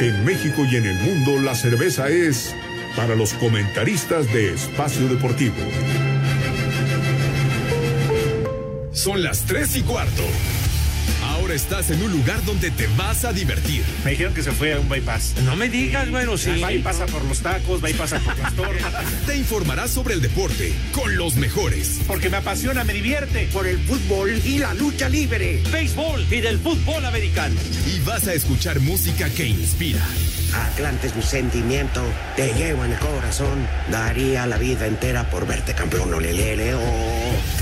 En México y en el mundo la cerveza es para los comentaristas de Espacio Deportivo. Son las tres y cuarto. Ahora estás en un lugar donde te vas a divertir. Me dijeron que se fue a un bypass. No me digas, bueno, sí. Va y pasa por los tacos, va y pasa por las tortas. Te informarás sobre el deporte con los mejores. Porque me apasiona, me divierte. Por el fútbol y la lucha libre. Béisbol y del fútbol americano. Y vas a escuchar música que inspira. Atlante es mi sentimiento, te llevo en el corazón. Daría la vida entera por verte campeón, olelele, oh.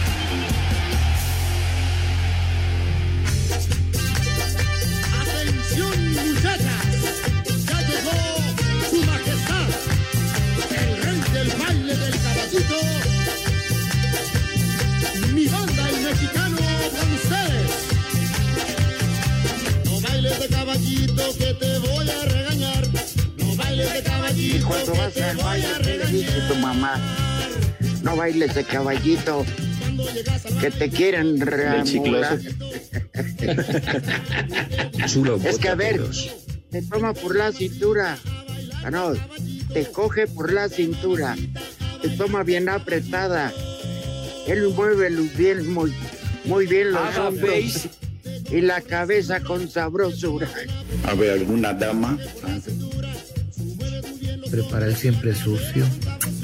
Que te voy a regañar, no bailes de caballito Y cuando que vas te al baile a te le dice tu mamá, no bailes de caballito, Cuando llegas al que te quieren reamolar. Es que a ver, te toma por la cintura, ah, no, te coge por la cintura, te toma bien apretada, él mueve los bien, muy, muy bien los hombros y la cabeza con sabrosura. A ver, alguna dama. Prepara el siempre sucio.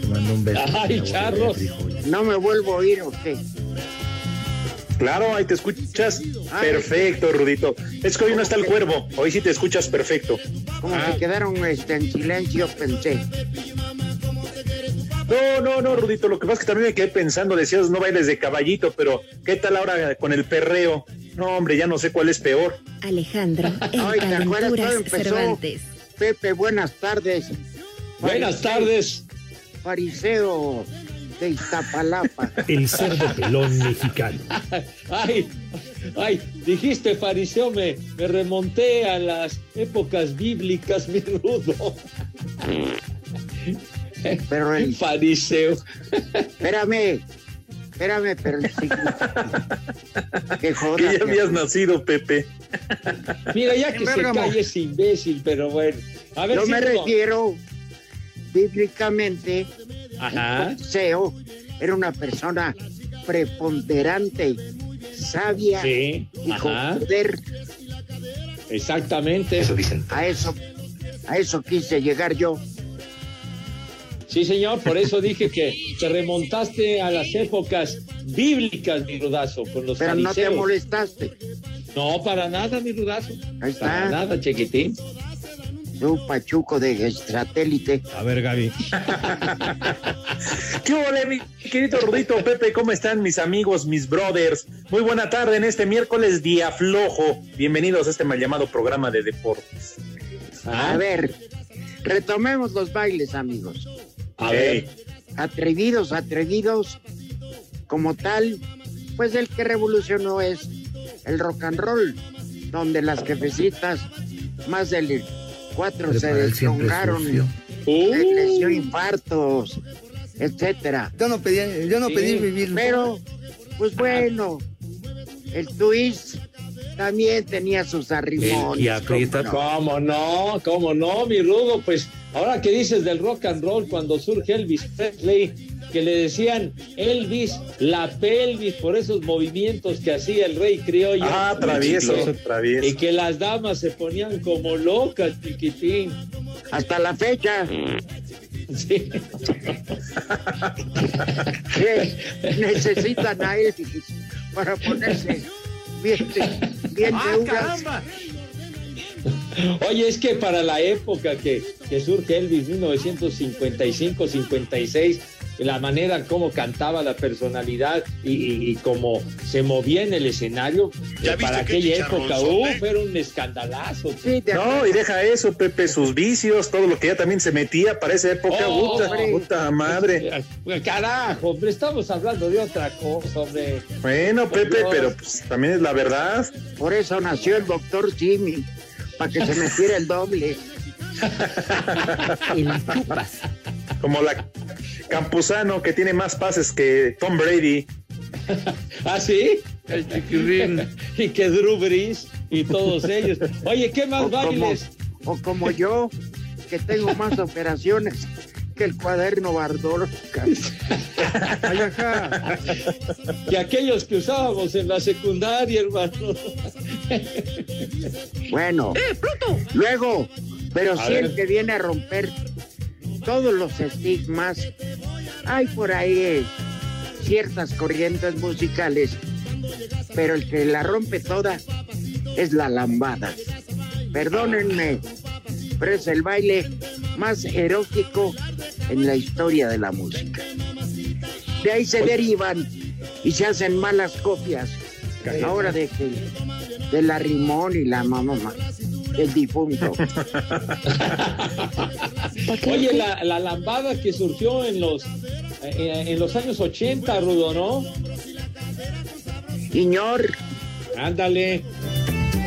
Te mando un beso. Ay, charros. No me vuelvo a oír, ¿o qué? Claro, ahí te escuchas perfecto, Rudito. Es que hoy no está el cuervo. Hoy sí te escuchas perfecto. Como Ah. que quedaron este, en silencio, pensé. No, no, no, Rudito. Lo que pasa es que también me quedé pensando, decías no bailes de caballito, pero ¿qué tal ahora con el perreo? No, hombre, ya no sé cuál es peor. Alejandro, el Ay, ¿te acuerdas cuando empezó? Cervantes. Pepe, buenas tardes. Buenas Fariseo- tardes. Fariseo de Iztapalapa. El cerdo pelón mexicano. Ay, ay, dijiste fariseo, me, me remonté a las épocas bíblicas, mi rudo. Pero el, Fariseo. espérame, espérame, pero Que joda. Que ya habías nacido, Pepe. Mira, ya que se calle ese imbécil, pero bueno. A ver Yo si me no- refiero bíblicamente, Ajá. Seo era una persona preponderante, sabia Sí, y con ajá. poder. Exactamente. A eso, a eso quise llegar yo. Sí, señor, por eso dije que te remontaste a las épocas bíblicas, mi rudazo, con los Pero no te molestaste. No, para nada, mi rudazo. Ahí Para está. nada, chiquitín. Un pachuco de satélite. A ver, Gaby. ¿Qué ole, mi querido Rudito Pepe? ¿Cómo están mis amigos, mis brothers? Muy buena tarde en este miércoles día flojo. Bienvenidos a este mal llamado programa de deportes. Ah, A ver, retomemos los bailes, amigos. A ver. Atrevidos, atrevidos, como tal, pues el que revolucionó es el rock and roll, donde las jefecitas, más de cuatro se. Uh, les dio infartos, etcétera. Yo no pedí, yo no Sí, pedí vivir. Pero, pues bueno, el twist también tenía sus arrimones. Y aprieta. ¿cómo no? ¿Cómo no? ¿Cómo no, mi rudo? Pues ahora que dices del rock and roll, cuando surge Elvis Presley, que le decían Elvis la pelvis por esos movimientos que hacía el rey criollo. Ah, travieso, Y travieso. que las damas se ponían como locas, chiquitín. Hasta la fecha, Sí. que necesitan a Elvis para ponerse bien, bien Ah, deudas. Oye, es que para la época que, que surge Elvis, 1955-56, la manera como cantaba la personalidad y, y- y cómo se movía en el escenario, ¿Ya eh, para aquella época, chicharronzote? uf, era un escandalazo. Sí, No, y deja eso, Pepe, sus vicios, todo lo que ya también se metía para esa época. Oh, puta, hombre. puta madre. Eh, Carajo, hombre, estamos hablando de otra cosa, hombre. Bueno, Pepe, Dios. pero pues, también es la verdad. Por eso nació el doctor Jimmy, para que se metiera el doble. El chupas. Como la Campuzano, que tiene más pases que Tom Brady. ¿Ah, sí? El chiquirrín. y que Drew Brees y todos ellos. Oye, ¿qué más O como, bailes? o como yo, que tengo más operaciones que el cuaderno Bardor. Ay, ajá. Que aquellos que usábamos en la secundaria, hermano. Bueno, luego, pero A el ver. que viene a romper todos los estigmas, hay por ahí eh, ciertas corrientes musicales, pero el que la rompe toda es la lambada. Perdónenme, pero es el baile más erótico en la historia de la música. De ahí se derivan y se hacen malas copias. Ahora de que de la Rimón y la mamá el difunto. Oye, la, la lambada que surgió en los eh, en los años 80, Rudo, ¿no? Señor, Ándale.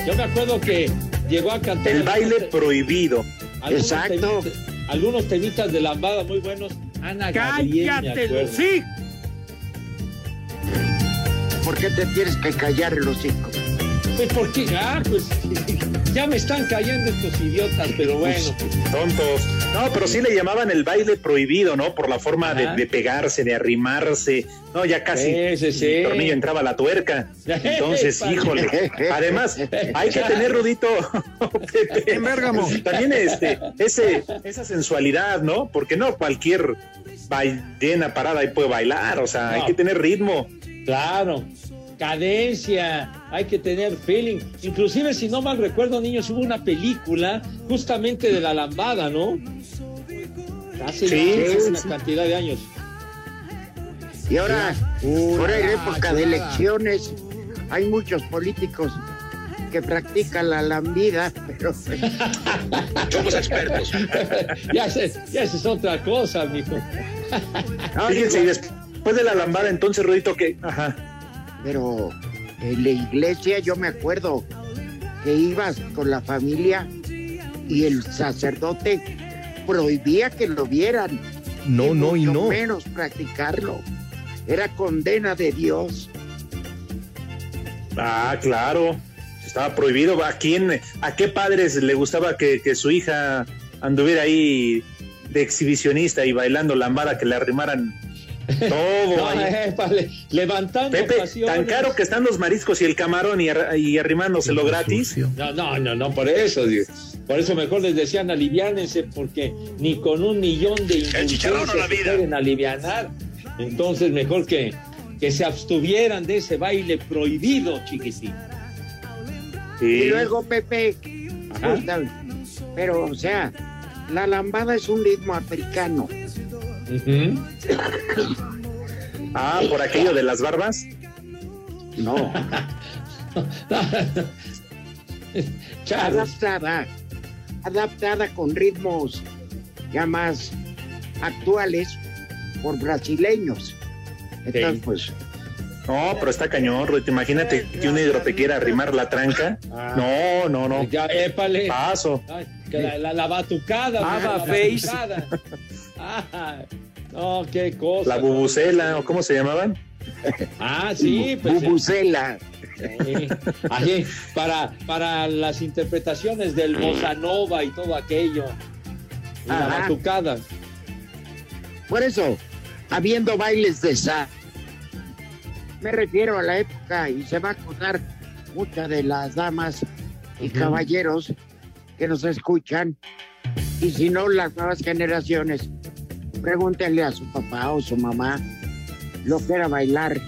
Yo me acuerdo que llegó a cantar El baile prohibido. algunos Exacto. temitas- algunos temitas de lambada muy buenos. Ana Gabriel, me Cállate, acuerdo. sí. ¿por qué te tienes que callar el hocico? Pues porque, ah, pues ya me están cayendo estos idiotas, pero bueno. Tontos. No, pero sí le llamaban el baile prohibido, ¿no? Por la forma de, pegarse, de arrimarse. No, ya casi Sí, sí, sí. el tornillo entraba a la tuerca. Entonces, híjole. Además, hay que tener, Rudito, Pepe, En Bérgamo. también este, ese, esa sensualidad, ¿no? Porque no cualquier ballena parada ahí puede bailar, o sea, hay que tener ritmo. Claro, cadencia, hay que tener feeling. Inclusive, si no mal recuerdo, niños, hubo una película justamente de la lambada, ¿no? Hace Sí, una sí. cantidad de años. Y ahora, por en la, época de elecciones, hay muchos políticos que practican la lambida, pero Somos expertos. ya, ese- ya esa es otra cosa, mijo. Fíjense, y después de la lambada, entonces, Rudito, que, ajá, pero en la iglesia yo me acuerdo que ibas con la familia y el sacerdote prohibía que lo vieran. No, no y no. menos practicarlo. Era condena de Dios. Ah, claro. Estaba prohibido. ¿A quién, a qué padres le gustaba que, que su hija anduviera ahí de exhibicionista y bailando lambada que le arrimaran todo No, ahí? eh, vale, levantando Pepe, pasiones. tan caro que están los mariscos y el camarón y, ar- y arrimándoselo gratis. Sucio. No, no, no, no, por eso, digo. Por eso mejor les decían aliviánense, porque ni con un millón de indulgencias se vida. pueden alivianar. Entonces, mejor que, que se abstuvieran de ese baile prohibido, chiquitín. Y luego, Pepe, Ajá. pero o sea, la lambada es un ritmo africano. Ah, por aquello de las barbas. No, adaptada, adaptada con ritmos ya más actuales por brasileños. Entonces, Sí. pues, No, pero está cañón, Ruito. Imagínate que un negro te quiera arrimar la tranca. Ah. No, no, no. Ya, épale. Paso. Ay, que la, la, la batucada. Ah, la face. batucada. Ah, no, qué cosa. La bubucela, ¿o cómo se llamaban? Ah, sí, pues. bubucela. Sí. Así, para, para las interpretaciones del bossa nova y todo aquello. Y la batucada. Por eso, habiendo bailes de sa, me refiero a la época y se va a acordar muchas de las damas y caballeros que nos escuchan. Y si no, las nuevas generaciones, pregúntenle a su papá o su mamá lo que era bailar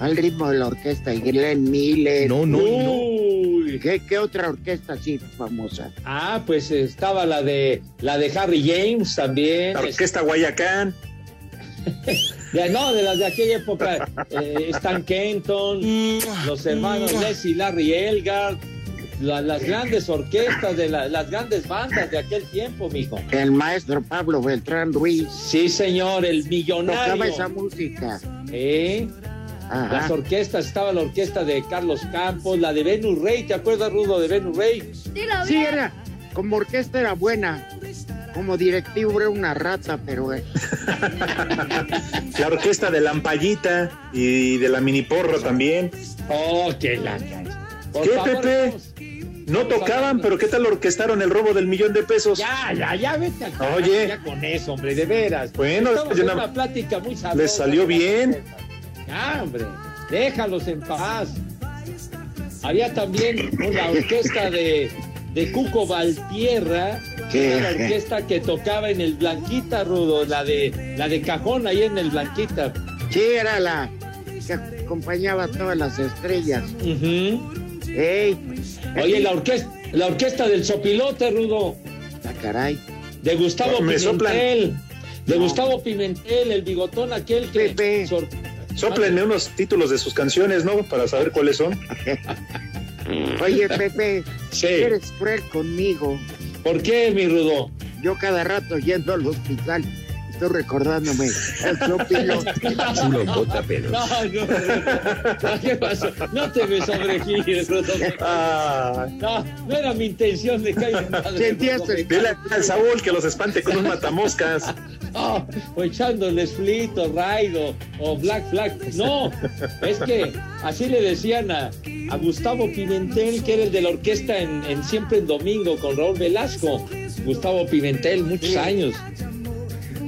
al ritmo de la orquesta y Glenn Miller. No, no. ¿Qué, qué otra orquesta así famosa? Ah, pues estaba la de la de Harry James también. La orquesta Guayacán. De- no, de las de aquella época, eh, Stan Kenton, los hermanos Les y Larry Elgard, la- las grandes orquestas de la- las grandes bandas de aquel tiempo, mijo. El maestro Pablo Beltrán Ruiz Sí, señor, el tocaba esa millonario. música. ¿Eh? Ajá. Las orquestas, estaba la orquesta de Carlos Campos, la de Venus Rey, ¿te acuerdas, Rudo, de Venus Rey? Sí, era, como orquesta era buena. como directivo era una rata, pero eh, La orquesta de Lampallita y de la Mini Porro también. Oh, que la Por ¿Qué, favor, Pepe? vamos. No tocaban, pero ¿qué tal orquestaron el robo del millón de pesos? Ya, ya, ya, vete al carajo, Oye. ya con eso, hombre, de veras. Bueno, en no- una plática muy sabrosa. Les salió bien. Ya, hombre, déjalos en paz. Había también una orquesta de, de Cuco Valtierra, ¿Qué? una orquesta que tocaba en el Blanquita, Rudo, la de, la de cajón ahí en el Blanquita. sí era la que acompañaba a todas las estrellas. Ujú. ¡Ey! Oye, la orquesta, la orquesta del Sopilote, Rudo, Ah, caray. de Gustavo Me soplan. Pimentel. De No. Gustavo Pimentel, el bigotón aquel que... Pepe. sor- Sóplenme unos títulos de sus canciones, ¿no? Para saber cuáles son. Oye, Pepe, Sí. eres cruel conmigo. ¿Por qué, mi Rudo? Yo cada rato yendo al hospital estoy recordándome el sopilote. Chulo bota. No, no, no, ¿qué pasó? No te me sobregires. Ah, No, no era mi intención de Rudo. el- dile al Saúl que los espante con un matamoscas. Ah, o echándoles flito, raido o black flag. No, es que así le decían a, a Gustavo Pimentel, que era el de la orquesta en, en Siempre en Domingo con Raúl Velasco. Gustavo Pimentel, muchos Sí. años.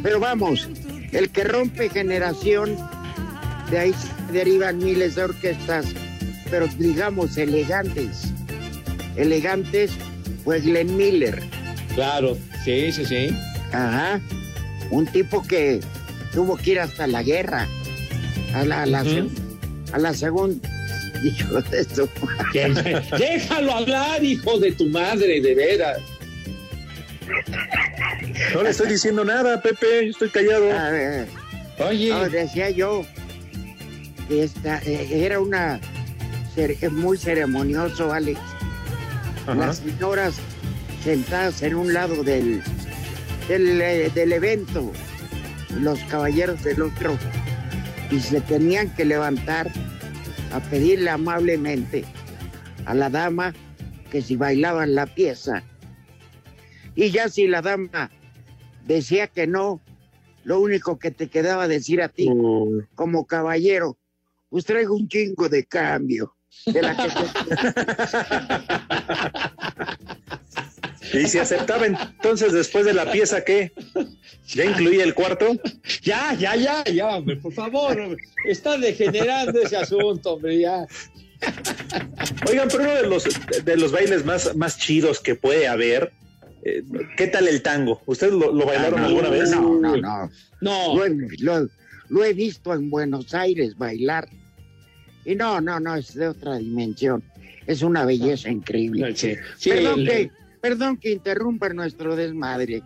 Pero vamos, el que rompe generación, de ahí se derivan miles de orquestas, pero digamos elegantes. Elegantes, pues Glenn Miller. Claro, sí, sí, sí. Ajá. Un tipo que tuvo que ir hasta la guerra. A la, a la, a la segunda. Hijo de esto. Que- Déjalo hablar, hijo de tu madre, de veras. No le estoy diciendo nada, Pepe, yo estoy callado. A ver, Oye, no, decía yo que esta, eh, era una cere- muy ceremonioso, Alex. Ajá. Las señoras sentadas en un lado del, del, eh, del evento, los caballeros del otro, y se tenían que levantar a pedirle amablemente a la dama que si bailaban la pieza. Y ya si la dama decía que no, lo único que te quedaba decir a ti, Uy. como caballero, pues traigo un chingo de cambio. De la que te- Y si aceptaba entonces después de la pieza, ¿qué? ¿Ya incluía el cuarto? ya, ya, ya, ya, hombre, por favor. hombre. Está degenerando ese asunto, hombre, ya. Oigan, pero uno de los, de los bailes más, más chidos que puede haber, eh, ¿qué tal el tango? ¿Ustedes lo, lo bailaron Ah, no, alguna vez? No, no, no. No, Lo he, lo- lo he visto en Buenos Aires bailar. Y no, no, no, es de otra dimensión. Es una belleza increíble. sí, sí, perdón, el- que, perdón que interrumpa nuestro desmadre.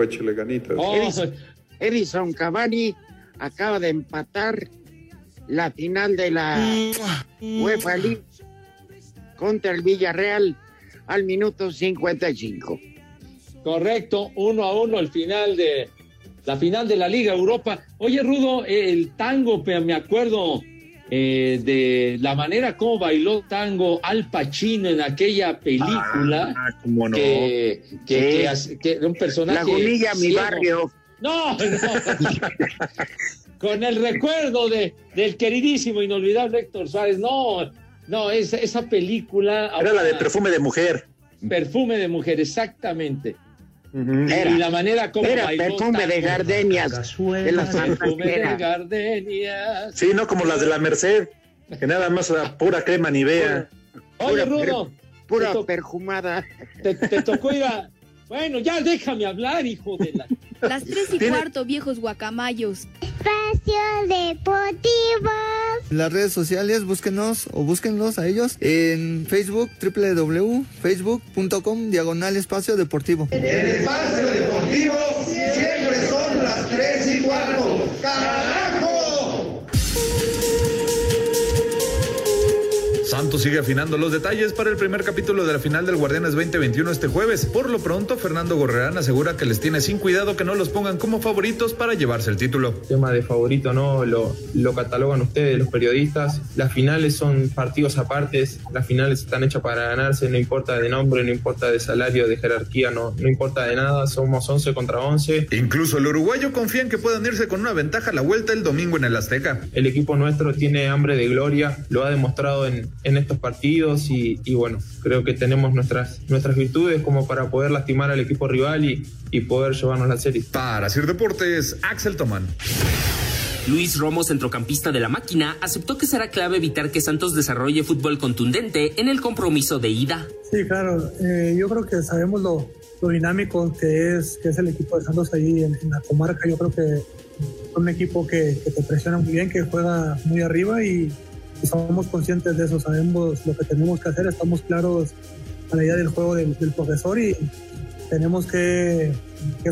Échale ganitas. Oh, Edison, Edison Cavani acaba de empatar la final de la UEFA League contra el Villarreal al minuto 55. Correcto, uno a uno el final de la final de la Liga Europa. Oye, Rudo, el tango, me acuerdo eh, de la manera como bailó tango Al Pacino en aquella película. Ah, cómo no. que, que, que que un personaje. Lagunilla, mi barrio. No, no. Con el recuerdo de, del queridísimo, inolvidable Héctor Suárez. No, no, esa, esa película. Era la de perfume de mujer. Perfume de mujer, exactamente. Era. y la manera como Era perfume de gardenias. De la Perfume de gardenias. Sí, no como las de la Merced, que nada más a pura crema Nivea. Oye, Rudo, Pura perfumada. te- te tocó ir a. Bueno, ya déjame hablar, hijo de la. Las tres y Tiene- cuarto, viejos guacamayos. Espacio Deportivo. Las redes sociales, búsquenos o búsquenlos a ellos en Facebook, www.facebook.com, diagonal espacio deportivo. El espacio deportivo siempre son las 3 y cuarto. ¡Carajo! Santos sigue afinando los detalles para el primer capítulo de la final del Guardianes 2021 este jueves. Por lo pronto, Fernando Gorrerán asegura que les tiene sin cuidado que no los pongan como favoritos para llevarse el título. tema de favorito no lo, lo catalogan ustedes, los periodistas. Las finales son partidos apartes, las finales están hechas para ganarse, no importa de nombre, no importa de salario, de jerarquía, no, no importa de nada, somos 11 contra 11. Incluso el uruguayo confía en que puedan irse con una ventaja a la vuelta el domingo en el Azteca. El equipo nuestro tiene hambre de gloria, lo ha demostrado en, en estos partidos y, y bueno, creo que tenemos nuestras, nuestras virtudes como para poder lastimar al equipo rival y, y poder llevarnos la serie. Para Sir Deportes, Axel Tomán. Luis Romo, centrocampista de la máquina, aceptó que será clave evitar que Santos desarrolle fútbol contundente en el compromiso de ida. Sí, claro. Eh, yo creo que sabemos lo, lo, dinámico que es, que es el equipo de Santos ahí en, en la comarca. Yo creo que es un equipo que, que, te presiona muy bien, que juega muy arriba y, somos conscientes de eso. Sabemos lo que tenemos que hacer, estamos claros a la idea del juego del, profesor y tenemos que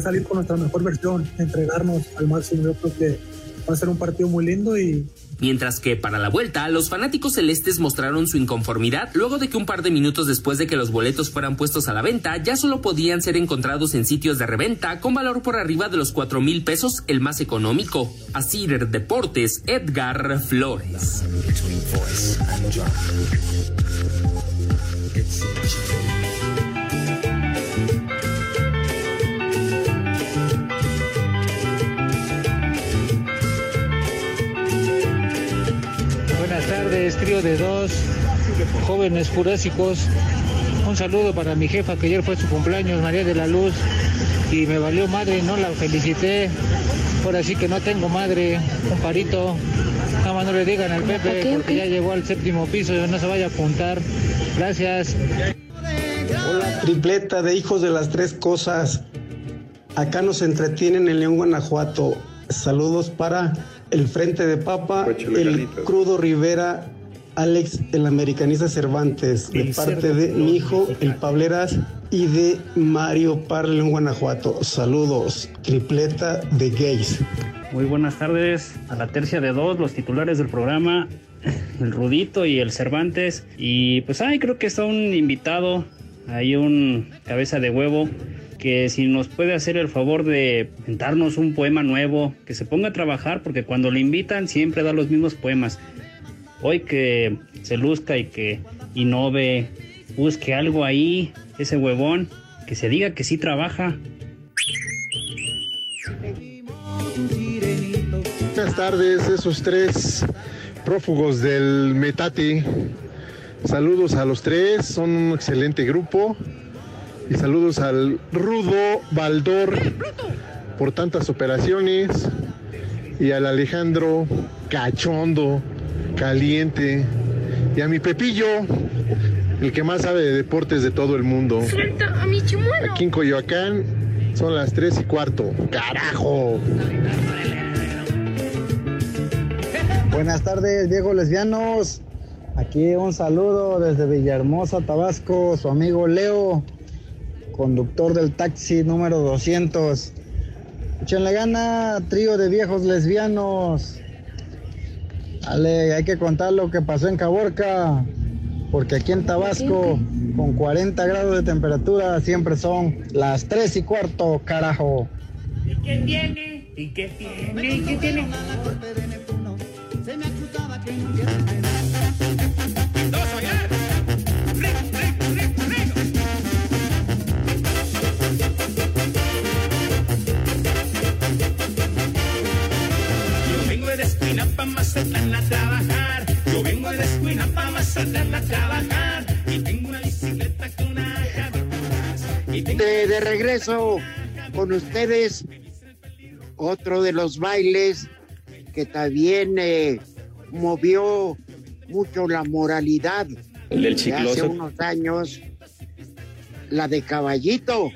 salir con nuestra mejor versión, entregarnos al máximo. Yo creo que va a ser un partido muy lindo y Mientras que para la vuelta, los fanáticos celestes mostraron su inconformidad luego de que un par de minutos después de que los boletos fueran puestos a la venta, ya solo podían ser encontrados en sitios de reventa con valor por arriba de los 4 mil pesos, el más económico. Así Deportes, Edgar Flores. Tardes, trío de dos, jóvenes jurásicos. Un saludo para mi jefa que ayer fue su cumpleaños, María de la Luz, y me valió madre, no la felicité. Ahora sí que no tengo madre, un parito. Nada más no le digan al Pepe porque ya llegó al séptimo piso y no se vaya a apuntar. Gracias. Hola, tripleta de hijos de las tres cosas. Acá nos entretienen en León, Guanajuato. Saludos para el Frente de Papa, el Crudo Rivera, Alex, el americanista Cervantes, de parte de mi hijo, el Pableras, y de Mario Parle en Guanajuato. Saludos, tripleta de gays. Muy buenas tardes a la tercia de dos, los titulares del programa, el Rudito y el Cervantes. Y pues, ay, creo que está un invitado, hay un cabeza de huevo que si nos puede hacer el favor de inventarnos un poema nuevo, que se ponga a trabajar, porque cuando le invitan siempre da los mismos poemas. Hoy que se luzca y que innove, busque algo ahí, ese huevón, que se diga que sí trabaja. Buenas tardes, esos tres prófugos del Metate. Saludos a los tres, son un excelente grupo. Y saludos al Rudo Baldor por tantas operaciones. Y al Alejandro Cachondo, caliente. Y a mi Pepillo, el que más sabe de deportes de todo el mundo. Suelta a mi chimuelo. Aquí en Coyoacán son las 3 y cuarto. ¡Carajo! Buenas tardes, Diego Lesbianos. Aquí un saludo desde Villahermosa, Tabasco, su amigo Leo conductor del taxi número 200. Échenle gana, trío de viejos lesbianos. Dale, hay que contar lo que pasó en Caborca, porque aquí en Tabasco, con 40 grados de temperatura, siempre son las 3 y cuarto, carajo. ¿Y qué tiene? ¿Y qué tiene? ¿Y qué tiene? Mazatlán a trabajar. Yo vengo de Escuinapa, Mazatlán a trabajar. Y tengo una bicicleta con una de, de regreso con ustedes, otro de los bailes que también eh, movió mucho la moralidad. El del chicloso. Hace unos años, la de caballito.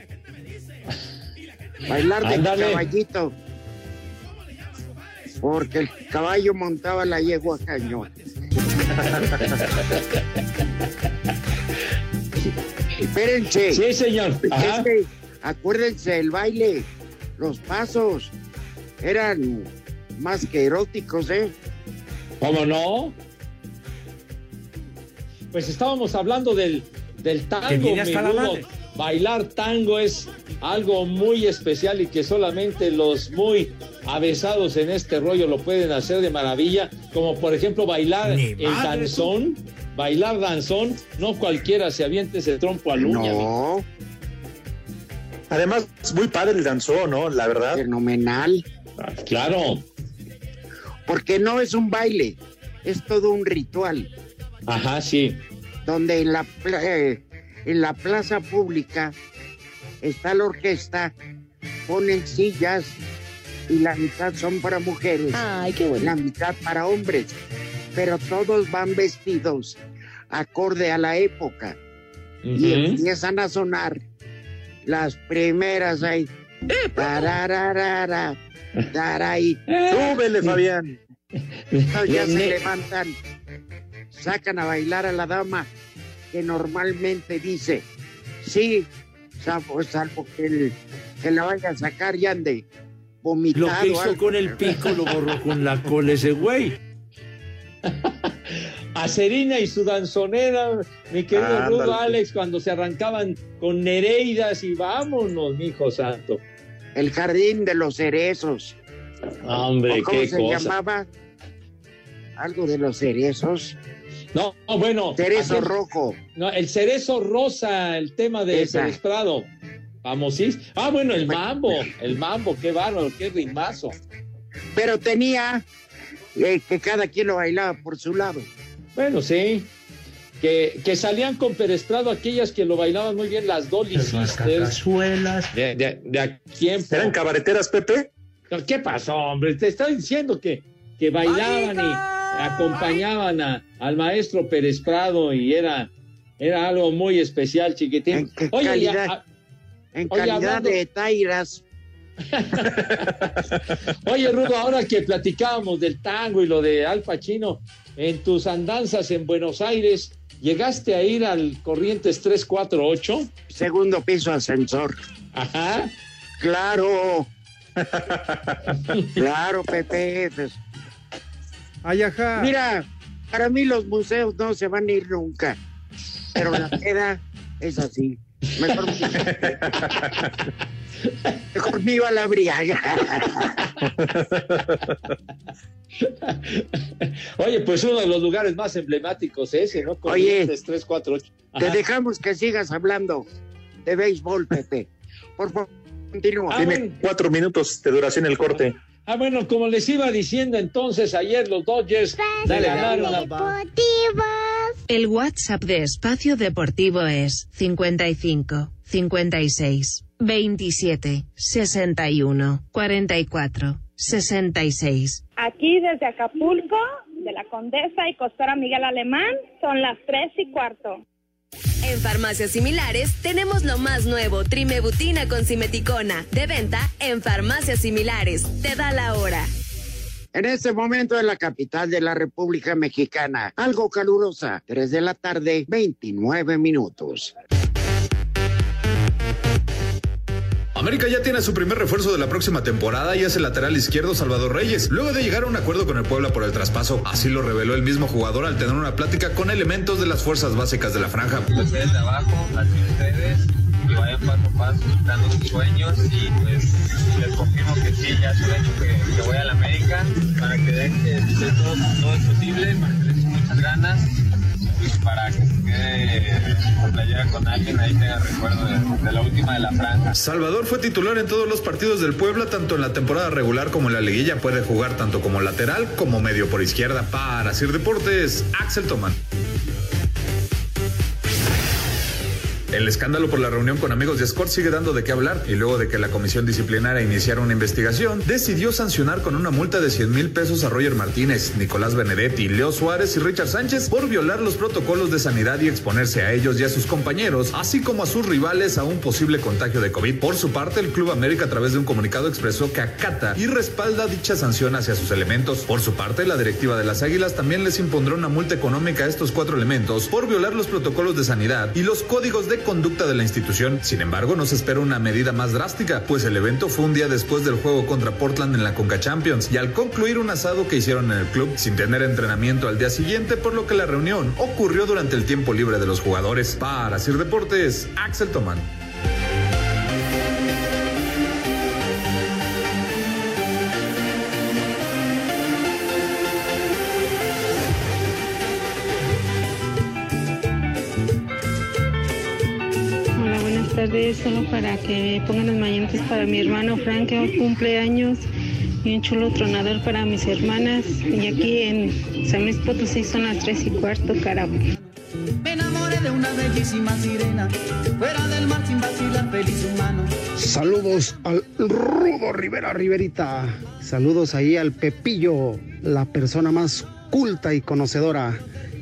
Bailar de Ándale. caballito. Porque el caballo montaba la yegua cañón. Espérense. Sí, señor. Ajá. Es que, acuérdense, el baile, los pasos eran más que eróticos, ¿eh? ¿Cómo no? pues estábamos hablando del, del tango. Que Bailar tango es algo muy especial y que solamente los muy avesados en este rollo lo pueden hacer de maravilla, como por ejemplo bailar el danzón. Bailar danzón, no cualquiera se aviente ese trompo al uña. No. Además, es muy padre el danzón, ¿no? La verdad. Fenomenal. Claro. Porque no es un baile, es todo un ritual. Ajá, sí. Donde en la, pla- eh, en la plaza pública está la orquesta, ponen sillas y la mitad son para mujeres. Ay, qué bueno. La mitad para hombres. Pero todos van vestidos acorde a la época. Y empiezan a sonar las primeras ahí. Tarararara, taray. Súbele, Fabián. Ya se levantan, sacan a bailar a la dama que normalmente dice, sí, salvo, salvo que, el- que la vaya a sacar y ande vomitado. Lo que hizo algo. con el pico lo borró con la cola ese güey. A Serena y su danzonera, mi querido. Rudo Alex, cuando se arrancaban con Nereidas y vámonos, mi hijo santo. El jardín de los cerezos. Hombre, ¿O ¿Cómo qué se cosa. llamaba? Algo de los cerezos. No, no, bueno. Cerezo aquel- rojo. No, el cerezo rosa, el tema de. Pérez Prado. Famosísimo. Ah, bueno, el mambo, el mambo, qué bárbaro, qué rimazo. Pero tenía eh, que cada quien lo bailaba por su lado. Bueno, sí. Que, que salían con Pérez Prado aquellas que lo bailaban muy bien, las Dolly Sisters. Cazuelas. De, de, de a tiempo. ¿Eran cabareteras, Pepe? ¿Qué pasó, hombre? Te estaba diciendo que, que bailaban y acompañaban a- al maestro Pérez Prado y era, era algo muy especial, chiquitín. En Oye, calidad. a- En Oye, calidad hablando- de tairas. oye, Rudo, ahora que platicábamos del tango y lo de Al Pacino, en tus andanzas en Buenos Aires, ¿llegaste a ir al Corrientes 348? Segundo piso ascensor. Ajá. Claro. claro, Pepe. Ay, ajá. Mira, para mí los museos no se van a ir nunca. Pero la queda es así. Mejor, mejor me iba a la briaga. Oye, pues uno de los lugares más emblemáticos ese, ¿no? Oye. Corrientes 348. Te Ajá. dejamos que sigas hablando de béisbol, Pepe. Por favor, continúa. Ah, Tiene bueno. cuatro minutos de duración el corte. Ah, bueno, como les iba diciendo entonces ayer, los Dodgers le ganaron a... Deportivos. El WhatsApp de Espacio Deportivo es 55 56 27 61 44 66. Aquí desde Acapulco, de la Condesa y Costora Miguel Alemán, son las tres y cuarto. En farmacias similares tenemos lo más nuevo, trimebutina con simeticona, de venta en farmacias similares. Te da la hora. En este momento en la capital de la República Mexicana, algo calurosa, 3 de la tarde, 29 minutos. América ya tiene su primer refuerzo de la próxima temporada y es el lateral izquierdo Salvador Reyes, luego de llegar a un acuerdo con el Puebla por el traspaso. Así lo reveló el mismo jugador al tener una plática con elementos de las fuerzas básicas de la franja. Abajo, ustedes, vayan paso a paso, sus sueños y pues les que sí, ya que, voy América para que todo es posible, muchas ganas para que se quede con alguien, ahí tenga recuerdo de, la última de la franja. Salvador fue titular en todos los partidos del Puebla, tanto en la temporada regular como en la liguilla. Puede jugar tanto como lateral como medio por izquierda. Para Sir Deportes, Axel Toman. El escándalo por la reunión con amigos de Scott sigue dando de qué hablar y luego de que la comisión disciplinaria iniciara una investigación, decidió sancionar con una multa de 100 mil pesos a Roger Martínez, Nicolás Benedetti, Leo Suárez y Richard Sánchez por violar los protocolos de sanidad y exponerse a ellos y a sus compañeros, así como a sus rivales a un posible contagio de COVID. Por su parte, el Club América a través de un comunicado expresó que acata y respalda dicha sanción hacia sus elementos. Por su parte, la directiva de las Águilas también les impondrá una multa económica a estos cuatro elementos por violar los protocolos de sanidad y los códigos de conducta de la institución. Sin embargo, no se espera una medida más drástica, pues el evento fue un día después del juego contra Portland en la Conca Champions y al concluir un asado que hicieron en el club sin tener entrenamiento al día siguiente, por lo que la reunión ocurrió durante el tiempo libre de los jugadores. Para Sir Deportes, Axel Tomán. Solo para que pongan las mañanitas para mi hermano Frank, que hoy cumple años. Y un chulo tronador para mis hermanas. Y aquí en San Luis Potosí son las 3 y cuarto, carajo. Me enamoré de una bellísima sirena, fuera del mar sin vacilar, feliz humano. Saludos al Rudo Rivera Riverita. Saludos ahí al Pepillo, la persona más culta y conocedora.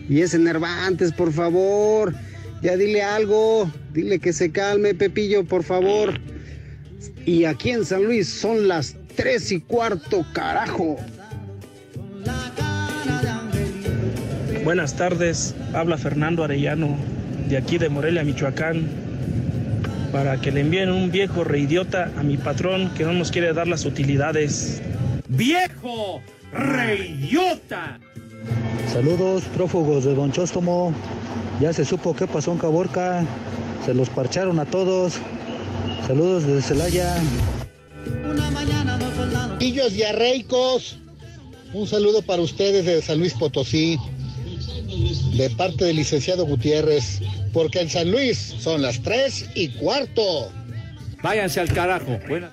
Y ese Nervantes, por favor. Ya dile algo. Dile que se calme, Pepillo, por favor. Y aquí en San Luis son las tres y cuarto, carajo. Buenas tardes, habla Fernando Arellano, de aquí de Morelia, Michoacán, para que le envíen un viejo reidiota a mi patrón que no nos quiere dar las utilidades. ¡Viejo reyota! Saludos, prófugos de Don Chóstomo. Ya se supo qué pasó en Caborca. Se los parcharon a todos. Saludos desde Celaya. Pillos diarreicos. Un saludo para ustedes de San Luis Potosí, de parte del licenciado Gutiérrez, porque en San Luis son las tres y cuarto. Váyanse al carajo. Buenas.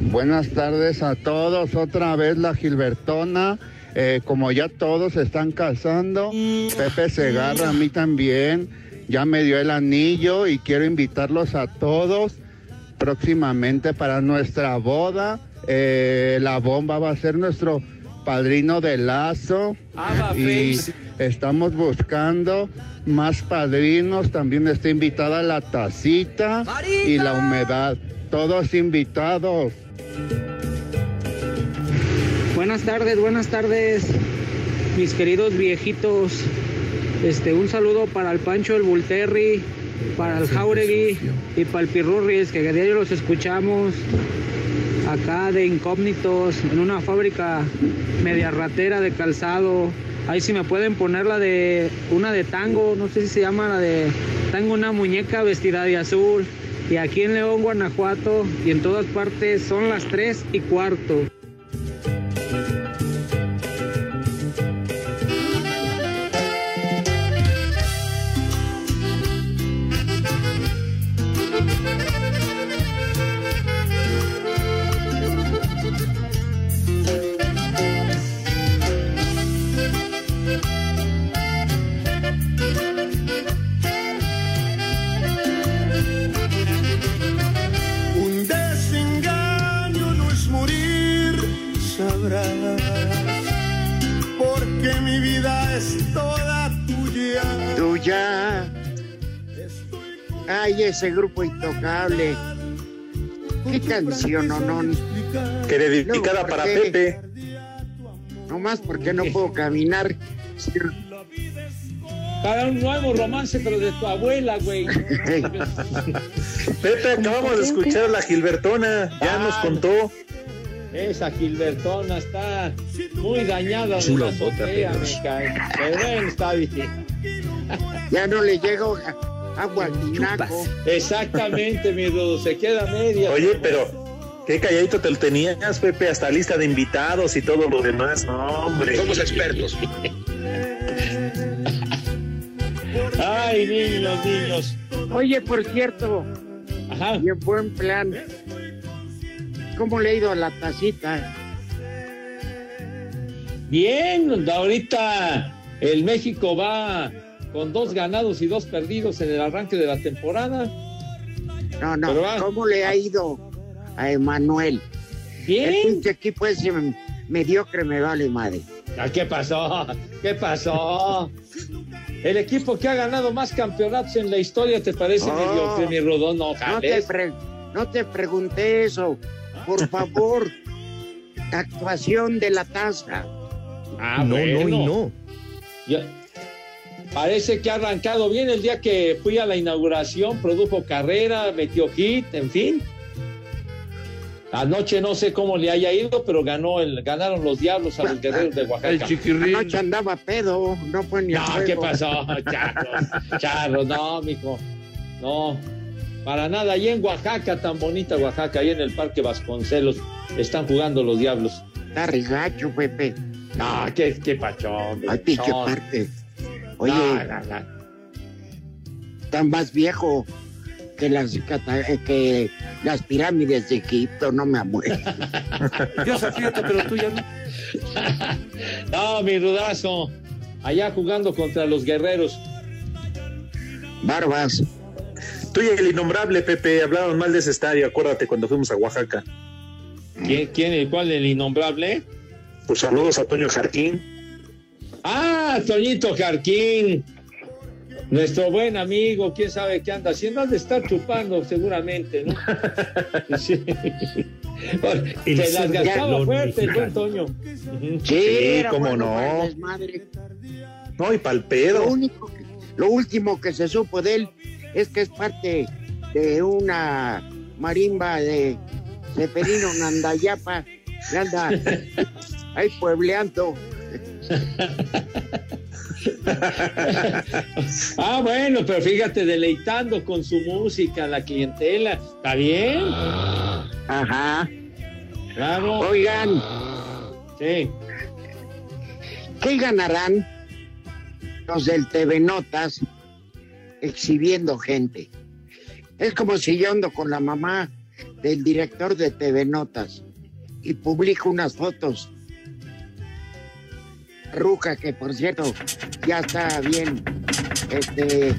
Buenas tardes a todos. Otra vez la Gilbertona. Eh, como ya todos se están casando, Pepe Segarra a mí también. Ya me dio el anillo y quiero invitarlos a todos próximamente para nuestra boda. Eh, la bomba va a ser nuestro padrino de lazo. y estamos buscando más padrinos. También está invitada la tacita y la humedad. Todos invitados. Buenas tardes, buenas tardes, mis queridos viejitos. Este, un saludo para el Pancho el Bulterri, para el Jauregui y para el Pirurris, que a diario los escuchamos acá de incógnitos en una fábrica media ratera de calzado. Ahí si me pueden poner la de una de tango, no sé si se llama la de tango una muñeca vestida de azul. Y aquí en León, Guanajuato y en todas partes son las 3 y cuarto. Ese grupo intocable. ¿Qué canción, no, no? Que dedicada para Pepe. Nomás porque no puedo caminar. Para un nuevo romance, pero de tu abuela, güey. Pepe, acabamos de escuchar la Gilbertona. Ya nos contó. Esa Gilbertona está muy dañada de Chula la azotea, me cae. Pero bueno, está bien. Ya no le llega agua al tinaco. Exactamente, mi Rudo, se queda media. Oye, pero qué calladito te lo tenías, Pepe, hasta lista de invitados y todo lo demás. No, hombre. Somos expertos. Ay, niños, niños. Oye, por cierto, y en buen plan, ¿cómo le ha ido a la tacita? Bien, ahorita el México va con dos ganados y dos perdidos en el arranque de la temporada. No, no, Pero ¿cómo le ha ido a Emanuel? Bien. El pinche equipo ese mediocre me vale madre. Ah, ¿Qué pasó? ¿Qué pasó? El equipo que ha ganado más campeonatos en la historia, ¿te parece Oh. mediocre, mi Rudo? No, No te, no te pregunté eso. Por favor, actuación de la taza. Ah, No, no y no. Yo, Parece que ha arrancado bien el día que fui a la inauguración, produjo carrera, metió hit, en fin. Anoche no sé cómo le haya ido, pero ganó el, ganaron los diablos a los guerreros de Oaxaca. El chiquirrín. Anoche andaba pedo, no fue ni a No. ¿qué pasó? Charros, charros, no, mijo. No, para nada. Allí en Oaxaca, tan bonita Oaxaca, ahí en el Parque Vasconcelos, están jugando los diablos. Está regacho, Pepe. No, qué, qué pachón. Ay, pinche no. parte. Oye, No, no, no. está más viejo que las, cata- eh, que las pirámides de Egipto, no me amuero. Dios aprieta, pero tú ya no. No, mi rudazo. Allá jugando contra los guerreros. Barbas. Tú y el innombrable, Pepe, hablaron mal de ese estadio, acuérdate cuando fuimos a Oaxaca. ¿Quién, quién el cuál? ¿El innombrable? Pues saludos a Toño Jarquín. Ah, Toñito Jarquín. Nuestro buen amigo, quién sabe qué anda haciendo, han de estar chupando seguramente, ¿no? Sí. El Se las gastaba fuerte mexicano. Toño. Sí, cómo bueno no. No, y pa'l Lo, pedo. único que- lo último que se supo de él es que es parte de una marimba de Seferino Nandayapa que anda ahí puebleando. Ah, bueno, pero fíjate, deleitando con su música la clientela. ¿Está bien? Ajá. Claro. Oigan, Sí. ¿qué ganarán los del TV Notas exhibiendo gente? Es como si yo ando con la mamá del director de TV Notas y publico unas fotos. Ruca, que por cierto ya está bien. Este,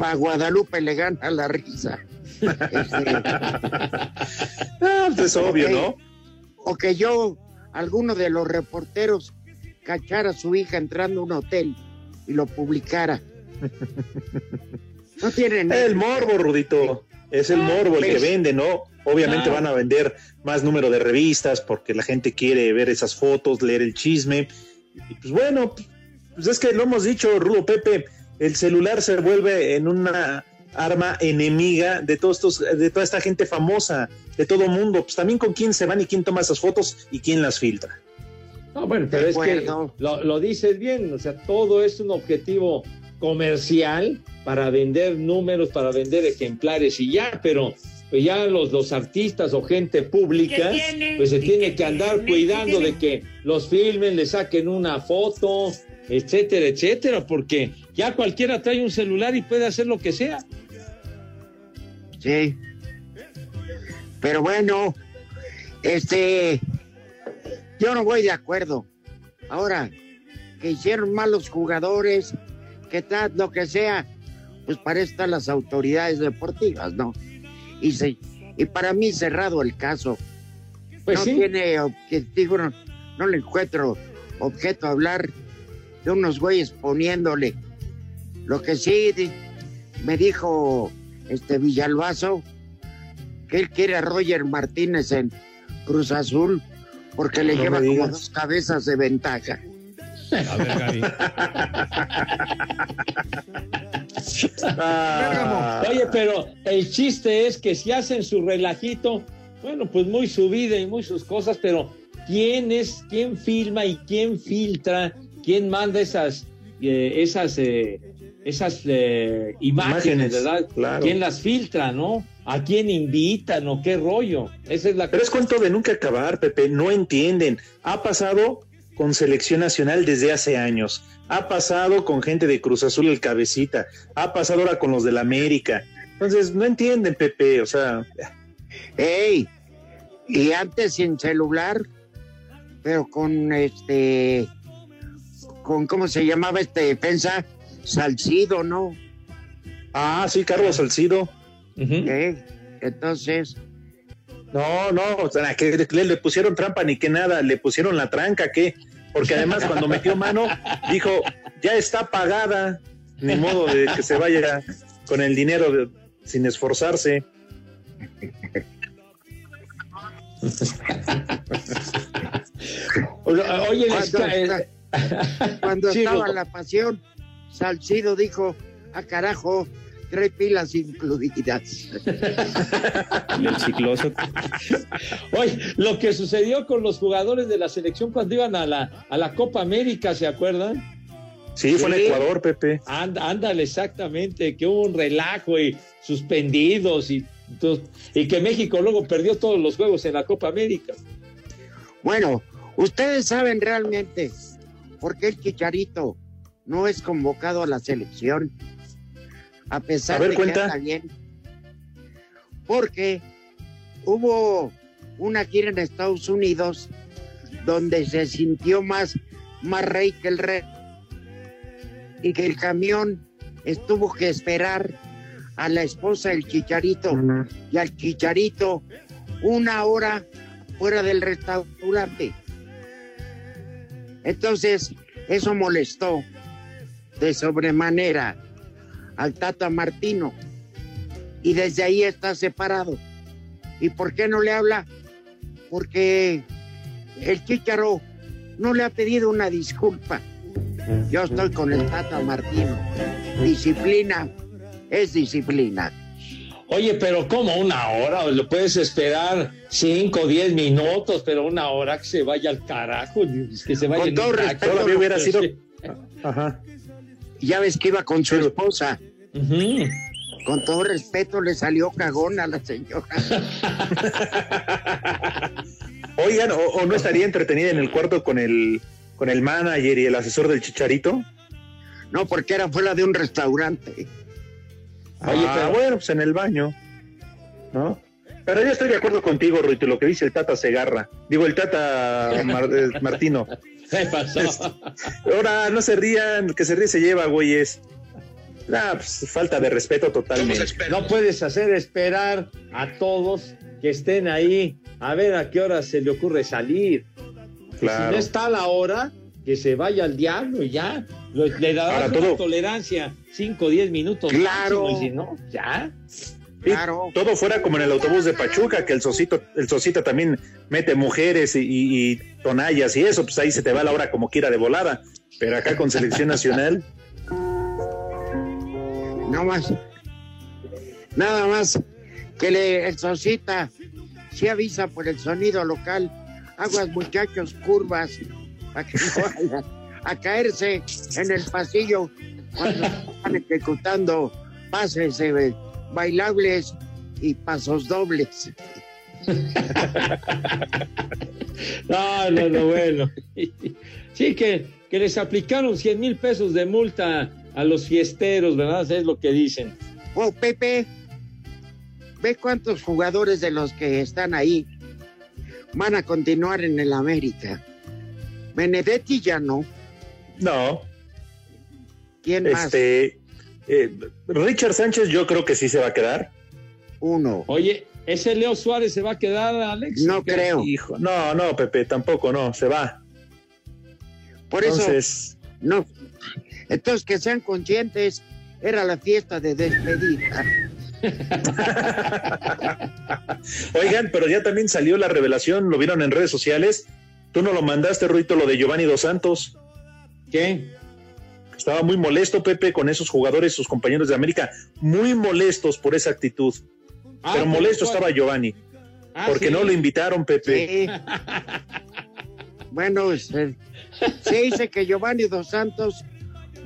a Guadalupe le gana la risa. Este, Ah, pues es obvio. ¿no? o que yo, alguno de los reporteros, cachara a su hija entrando a un hotel y lo publicara. No tienen. El morbo, Rudito. Es el morbo el que ¿Ves? vende, ¿no? Obviamente Ah. van a vender más número de revistas porque la gente quiere ver esas fotos, leer el chisme. Y pues bueno, pues es que lo hemos dicho, Rudo Pepe, el celular se vuelve en una arma enemiga de todos estos, de toda esta gente famosa, de todo mundo. Pues también con quién se van y quién toma esas fotos y quién las filtra. No, bueno, pero De es que lo, lo dices bien, o sea, todo es un objetivo comercial para vender números, para vender ejemplares y ya, pero pues ya los, los artistas o gente pública, pues se ¿Y tiene que andar tiene? cuidando ¿Qué de que los filmen, le saquen una foto, etcétera, etcétera, porque ya cualquiera trae un celular y puede hacer lo que sea. Sí. Pero bueno, este, yo no voy de acuerdo. Ahora, que hicieron malos jugadores, que tal, lo que sea, pues para eso están las autoridades deportivas, ¿no? Y, se, y para mí cerrado el caso. Pues no sí. tiene objetivo, no, no le encuentro objeto a hablar de unos güeyes poniéndole. Lo que sí me dijo este Villalbazo, que él quiere a Roger Martínez en Cruz Azul porque le No lleva como dos cabezas de ventaja. A ver, Gaby. Ah, Oye, pero el chiste es que si hacen su relajito, bueno, pues muy su vida y muy sus cosas, pero ¿quién es, quién filma y quién filtra, quién manda esas, eh, esas, eh, esas eh, imágenes, Imágenes, ¿verdad? claro. ¿Quién las filtra, no? ¿A quién invitan o qué rollo? Esa es la Pero es cuento de nunca acabar, Pepe. No entienden. Ha pasado con selección nacional desde hace años. Ha pasado con gente de Cruz Azul el cabecita. Ha pasado ahora con los del América. Entonces, no entienden, Pepe. O sea, ¡Ey! Y antes sin celular, pero con este, con cómo se llamaba este defensa, Salcido, ¿no? ah, sí, Carlos Salcido. ¿Eh? Entonces, No, no, o sea, que le, le pusieron trampa ni que nada, le pusieron la tranca, ¿qué? Porque además cuando metió mano, dijo, ya está pagada, ni modo de que se vaya con el dinero de- sin esforzarse. Oye, cuando, eh, cuando estaba la pasión, Salcido dijo, a carajo, trae pilas incluidas. El cicloso. Oye, lo que sucedió con los jugadores de la selección cuando iban a la, a la Copa América, ¿se acuerdan? Sí, fue en Ecuador, Pepe. Anda- ándale, exactamente, que hubo un relajo y suspendidos y, y que México luego perdió todos los juegos en la Copa América. Bueno, ustedes saben realmente por qué el Chicharito no es convocado a la selección. A pesar A ver, de cuenta. que anda bien. Porque hubo una gira en Estados Unidos donde se sintió más, más rey que el rey. Y que el camión estuvo que esperar a la esposa del Chicharito y al Chicharito una hora fuera del restaurante. Entonces, eso molestó de sobremanera al Tata Martino y desde ahí está separado. ¿Y por qué no le habla? Porque el Chicharo no le ha pedido una disculpa. Yo estoy con el Tata Martino. Disciplina es disciplina. Oye, pero ¿cómo una hora? Lo puedes esperar cinco, diez minutos, pero una hora que se vaya al carajo, que se vaya Con todo respeto, hubiera sido-. Ajá. Ya ves que iba con su esposa. Con todo respeto le salió cagón a la señora. Oigan, o, o no estaría entretenida en el cuarto con el con el manager y el asesor del Chicharito? No, porque era fuera de un restaurante. Oye, pero bueno, pues en el baño, ¿no? Pero yo estoy de acuerdo contigo, Ruito, lo que dice el Tata Segarra. Digo, el Tata Mar- eh, Martino. ¿Qué pasó? Ahora, no se rían, que se ríe se lleva, güeyes. Pues, falta de respeto totalmente. No puedes hacer esperar a todos que estén ahí a ver a qué hora se le ocurre salir. Y Si Claro. no está a la hora, que se vaya al diablo y ya. Le darás una todo- tolerancia, 5 o 10 minutos Claro. máximo, y si no, ya. Sí, todo fuera como en el autobús de Pachuca, que el Sosito, el Sosita también mete mujeres y, y- y tonallas y eso, pues ahí se te va la hora como quiera de volada. Pero acá con selección nacional, No más. Nada más que le, el Sosita sí avisa por el sonido local. Aguas muchachos, curvas, para que no vayan a caerse en el pasillo cuando están ejecutando pases eh, bailables y pasos dobles. No, no, no, bueno. Sí, que, que les aplicaron 100 mil pesos de multa a los fiesteros, ¿verdad? Es lo que dicen. Oh, Pepe, ve cuántos jugadores de los que están ahí van a continuar en el América. Benedetti ya no. no. ¿Quién más? Este, eh, Richard Sánchez yo creo que sí se va a quedar. Uno. Oye, ¿ese Leo Suárez se va a quedar, Alex? No creo. Hijo, no, no, Pepe, tampoco, no, se va. Por Entonces, eso, no. Entonces, que sean conscientes, era la fiesta de despedida. Oigan, pero ya también salió la revelación, lo vieron en redes sociales. Tú no lo mandaste, Ruito, lo de Giovanni Dos Santos. ¿Qué? Estaba muy molesto, Pepe, con esos jugadores, sus compañeros de América, muy molestos por esa actitud. Ah, pero ¿cómo molesto estaba Giovanni, Ah, porque ¿sí? no lo invitaron, Pepe. Sí. bueno, se, se dice que Giovanni Dos Santos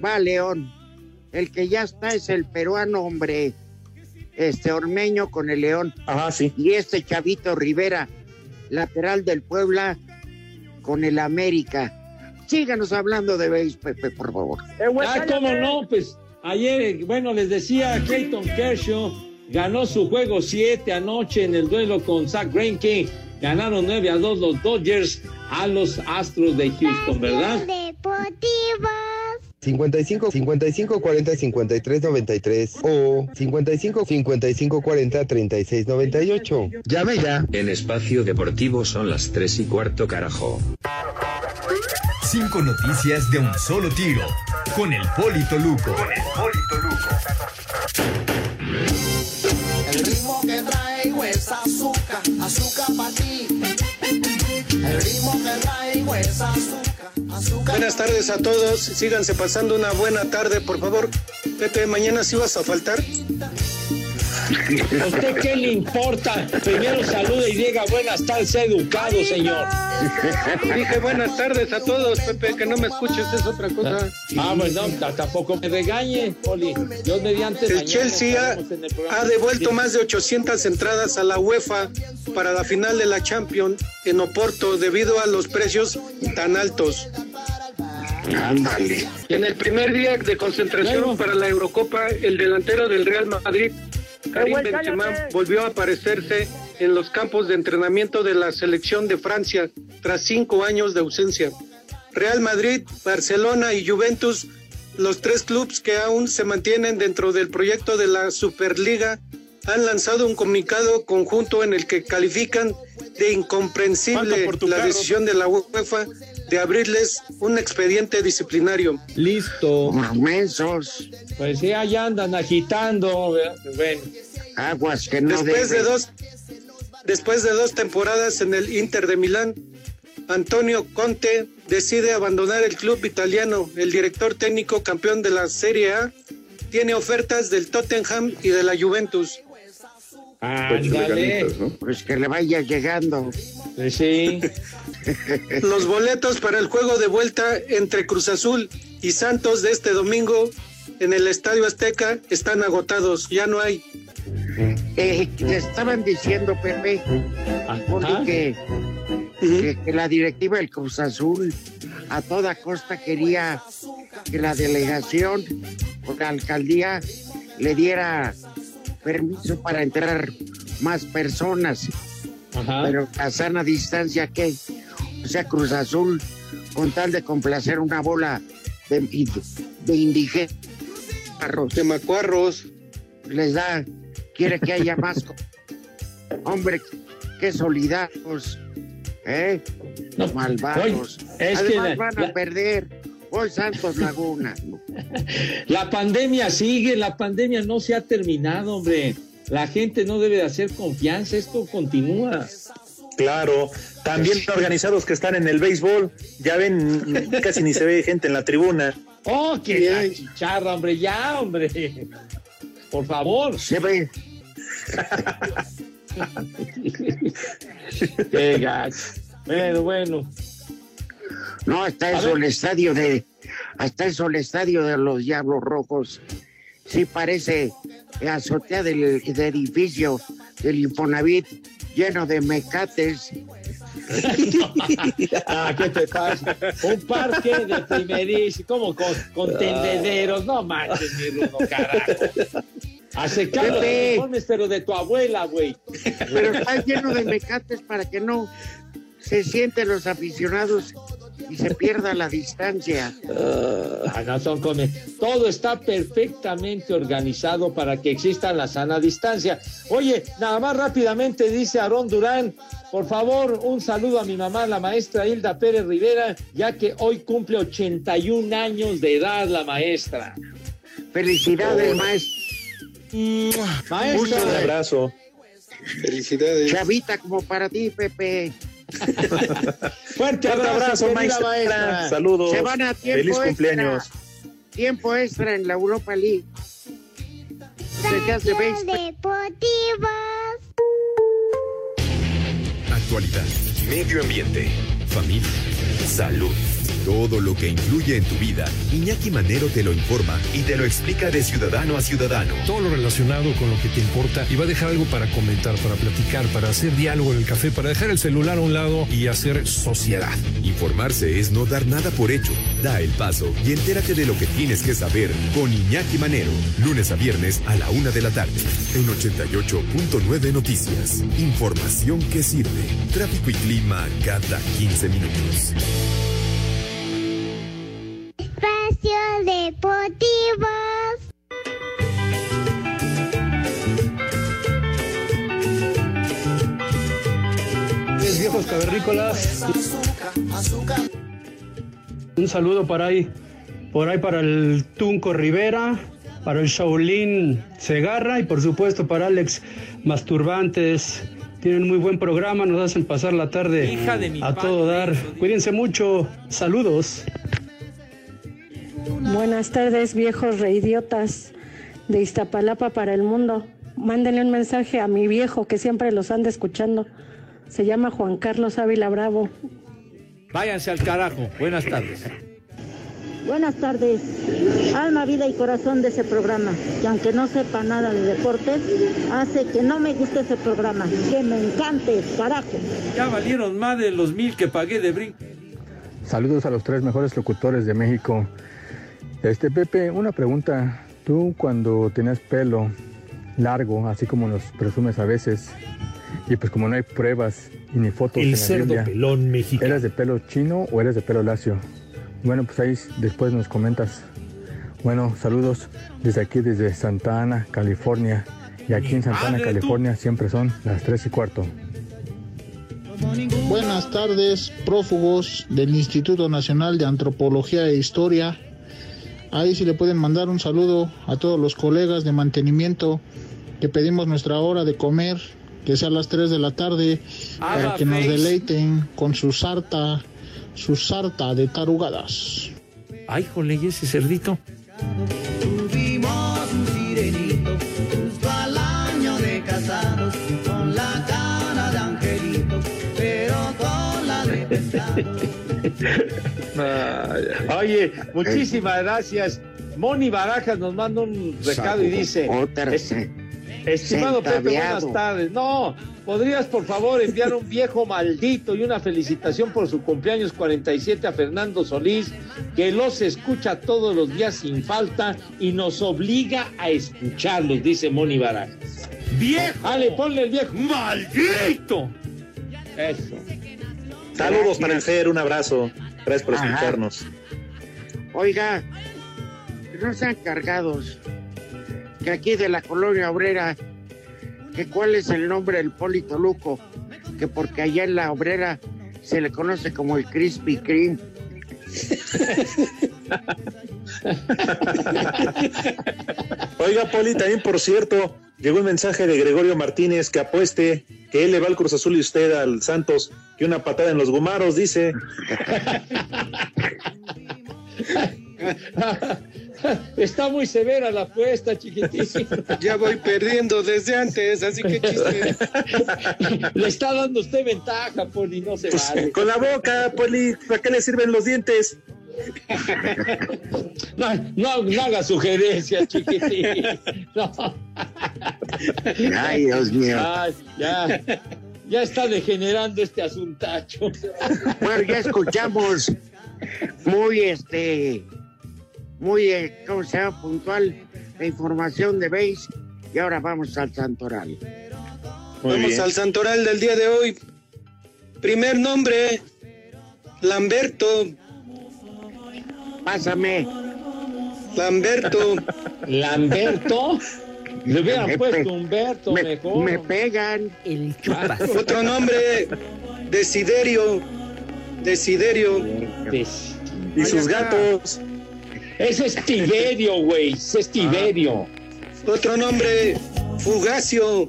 va León. El que ya está es el peruano, hombre. Este Ormeño con el León. Ajá, sí. Y este Chavito Rivera, lateral del Puebla, con el América. Síganos hablando de béis, Pepe, por favor. Ah, cómo no, pues ayer, bueno, les decía, Clayton Kershaw ganó su juego 7 anoche en el duelo con Zach Greinke. Ganaron 9 a 2 los Dodgers a los Astros de Houston, ¿verdad? 55 55 40 53 93 o 55 55 40 36 98. Llame ya. En espacio deportivo son las 3 y cuarto carajo. Cinco noticias de un solo tiro. Con el Polito Luco. Con el Polito El ritmo que traigo es azúcar, azúcar para ti. Buenas tardes a todos. Síganse pasando una buena tarde, por favor. Pepe, mañana sí vas a faltar. ¿A usted qué le importa? Primero saluda y diga buenas tardes, educado, señor. Dije buenas tardes a todos, Pepe, que no me escuches, es otra cosa. Ah, pues no, t- tampoco me regañe, Poli. Dios mediante El Chelsea ha devuelto más de 800 entradas a la UEFA para la final de la Champions en Oporto debido a los precios tan altos. Ándale. En el primer día de concentración para la Eurocopa, el delantero del Real Madrid, Karim Benzema, volvió a aparecerse en los campos de entrenamiento de la selección de Francia tras cinco años de ausencia. Real Madrid, Barcelona y Juventus, los tres clubes que aún se mantienen dentro del proyecto de la Superliga, han lanzado un comunicado conjunto en el que califican de incomprensible la decisión de la UEFA de abrirles un expediente disciplinario. Listo. Mensos. Pues sí, ahí andan agitando. Bueno. Aguas que no después de dos después de dos temporadas en el Inter de Milán Antonio Conte decide abandonar el club italiano el director técnico campeón de la Serie A tiene ofertas del Tottenham y de la Juventus Ándale. Pues que le vaya llegando. Pues sí. los boletos para el juego de vuelta entre Cruz Azul y Santos de este domingo en el Estadio Azteca están agotados ya no hay Eh, te estaban diciendo, Pepe, que, que la directiva del Cruz Azul a toda costa quería que la delegación o la alcaldía le diera permiso para entrar más personas. Pero a sana distancia, ¿qué? O sea, Cruz Azul, con tal de complacer una bola de, de indígenas. De macuarros. Les da, quiere que haya más. Hombre, qué solidarios, ¿eh? Malvados. oye, es Además que la- van a la- perder hoy Santos Laguna. La pandemia sigue, la pandemia no se ha terminado, hombre. La gente no debe de hacer confianza, esto continúa. Claro, también organizados que están en el béisbol, ya ven, casi ni se ve gente en la tribuna. Oh, que la chicharra, hombre, ya, hombre. Por favor. Se ve. Qué gacho. Bueno, bueno. No, hasta eso ver. el estadio de, hasta eso el estadio de los Diablos Rojos. Sí parece azotea del, del edificio del Infonavit lleno de mecates. Ah, ¿qué te pasa? Un parque de primerísimo, como con, con tendederos. No manches, mi rudo, carajo. A secar los uniformes, pero de tu abuela, güey. Pero está lleno de mecates para que no se sienten los aficionados y se pierda la distancia. No son come- Todo está perfectamente organizado para que exista la sana distancia. Oye, nada más rápidamente dice Aarón Durán, por favor, un saludo a mi mamá, la maestra Hilda Pérez Rivera, ya que hoy cumple 81 años de edad la maestra. Felicidades, maestro. Maestra. Un abrazo. Felicidades. Chavita como para ti, Pepe. Fuerte abrazo, abrazo, maestra. maestra. Saludos. Se van a tiempo Feliz extra. cumpleaños. Tiempo extra en la Europa League. Se hace béisbol. Actualidad, medio ambiente, familia, salud. Todo lo que influye en tu vida, Iñaki Manero te lo informa y te lo explica de ciudadano a ciudadano. todo lo relacionado con lo que te importa y va a dejar algo para comentar, para platicar, para hacer diálogo en el café, para dejar el celular a un lado y hacer sociedad. Informarse es no dar nada por hecho. Da el paso y entérate de lo que tienes que saber con Iñaki Manero, lunes a viernes a la una de la tarde. En 88.9 Noticias. Información que sirve. Tráfico y clima cada 15 minutos. Espacio Deportivo. Tres viejos cavernícolas. Un saludo para ahí, por ahí para el Tunco Rivera, para el Shaolin Segarra y por supuesto para Alex Masturbantes, Tienen muy buen programa, nos hacen pasar la tarde Hija de mi a padre, todo dar. Cuídense mucho. Saludos. Buenas tardes, viejos reidiotas de Iztapalapa para el mundo. Mándenle un mensaje a mi viejo que siempre los anda escuchando. Se llama Juan Carlos Ávila Bravo. Váyanse al carajo. Buenas tardes. Buenas tardes. Alma, vida y corazón de ese programa, que aunque no sepa nada de deportes, hace que no me guste ese programa, que me encante, carajo. Ya valieron más de los mil que pagué de brinco. Saludos a los tres mejores locutores de México. Este Pepe, una pregunta. Tú cuando tenías pelo largo, así como nos presumes a veces, y pues como no hay pruebas y ni fotos El en la cerdo Biblia, pelón mexicano. ¿eras de pelo chino o eres de pelo lacio? Bueno, pues ahí después nos comentas. Bueno, saludos desde aquí, desde Santa Ana, California. Y aquí en Santa Ana. California, siempre son las tres y cuarto. Buenas tardes, prófugos del Instituto Nacional de Antropología e Historia. Ahí sí le pueden mandar un saludo a todos los colegas de mantenimiento que pedimos nuestra hora de comer, que sea a las 3 de la tarde, para Haga que nos deleiten con su sarta, su sarta de tarugadas. Ay, jole, ¿y ese cerdito? Oye, muchísimas gracias. Moni Barajas nos manda un recado y dice: "Es- Estimado Pepe, buenas tardes. No, ¿podrías por favor enviar un viejo maldito y una felicitación por su cumpleaños 47 a Fernando Solís, que los escucha todos los días sin falta y nos obliga a escucharlos, dice Moni Barajas. ¡Viejo! Ale, ponle el viejo. ¡Maldito! Eso. Saludos para el Fer, un abrazo. Gracias por Ajá. escucharnos. Oiga, no sean cargados. Que aquí de la colonia obrera, que cuál es el nombre del Polito Luco, que porque allá en la obrera se le conoce como el Krispy Kreme. Oiga, Poli, también por cierto, llegó un mensaje de Gregorio Martínez que apueste que él le va al Cruz Azul y usted al Santos, que una patada en los gumaros, dice. Está muy severa la apuesta, chiquitín. Ya voy perdiendo desde antes, así que chiste. Le está dando usted ventaja, Poli, no se Pues, vale. con la boca, Poli, ¿para qué le sirven los dientes? No, no, no haga sugerencias, chiquitín. No. Ay, Dios mío. Ay, ya, ya está degenerando este asuntacho. Bueno, ya escuchamos muy, este, muy, eh, ¿cómo se llama? Puntual la información de Base. Y ahora vamos al Santoral. Vamos al santoral del día de hoy. Primer nombre, Lamberto. Pásame. Lamberto. ¿Lamberto? Le hubieran Me puesto Humberto me, mejor. me pegan. El Otro nombre, Desiderio. Desiderio. Y sus gatos. Ese es Tiberio, güey. Ese es Tiberio. Otro nombre, Fugacio.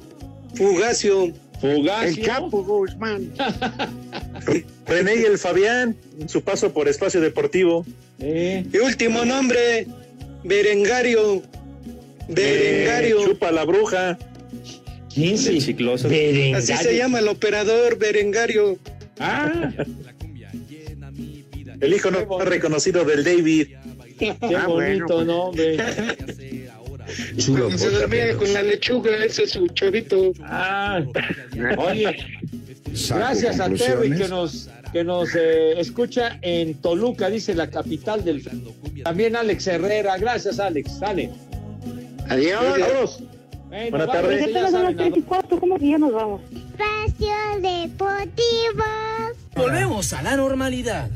Fugacio. Fugacio. El Chapo Guzmán. René y el Fabián, en su paso por Espacio Deportivo. Eh, Y último nombre, Berengario. Berengario. Eh, chupa la bruja. ¿Quién El chicloso. Así se llama el operador, Berengario. Ah, El hijo no reconocido del David. qué Ah, bueno, bonito pues. nombre. Se dormía con la lechuga, ese es su chavito. Ah, oye, gracias a Terry que nos que nos eh, escucha en Toluca, dice la capital del también Alex Herrera. Gracias, Alex. Dale. Adiós. Vámonos. Bueno, Buenas tardes. ya son las saben, tres y cuarto, ¿cómo que ya nos vamos? Espacio Deportivo. Volvemos a la normalidad.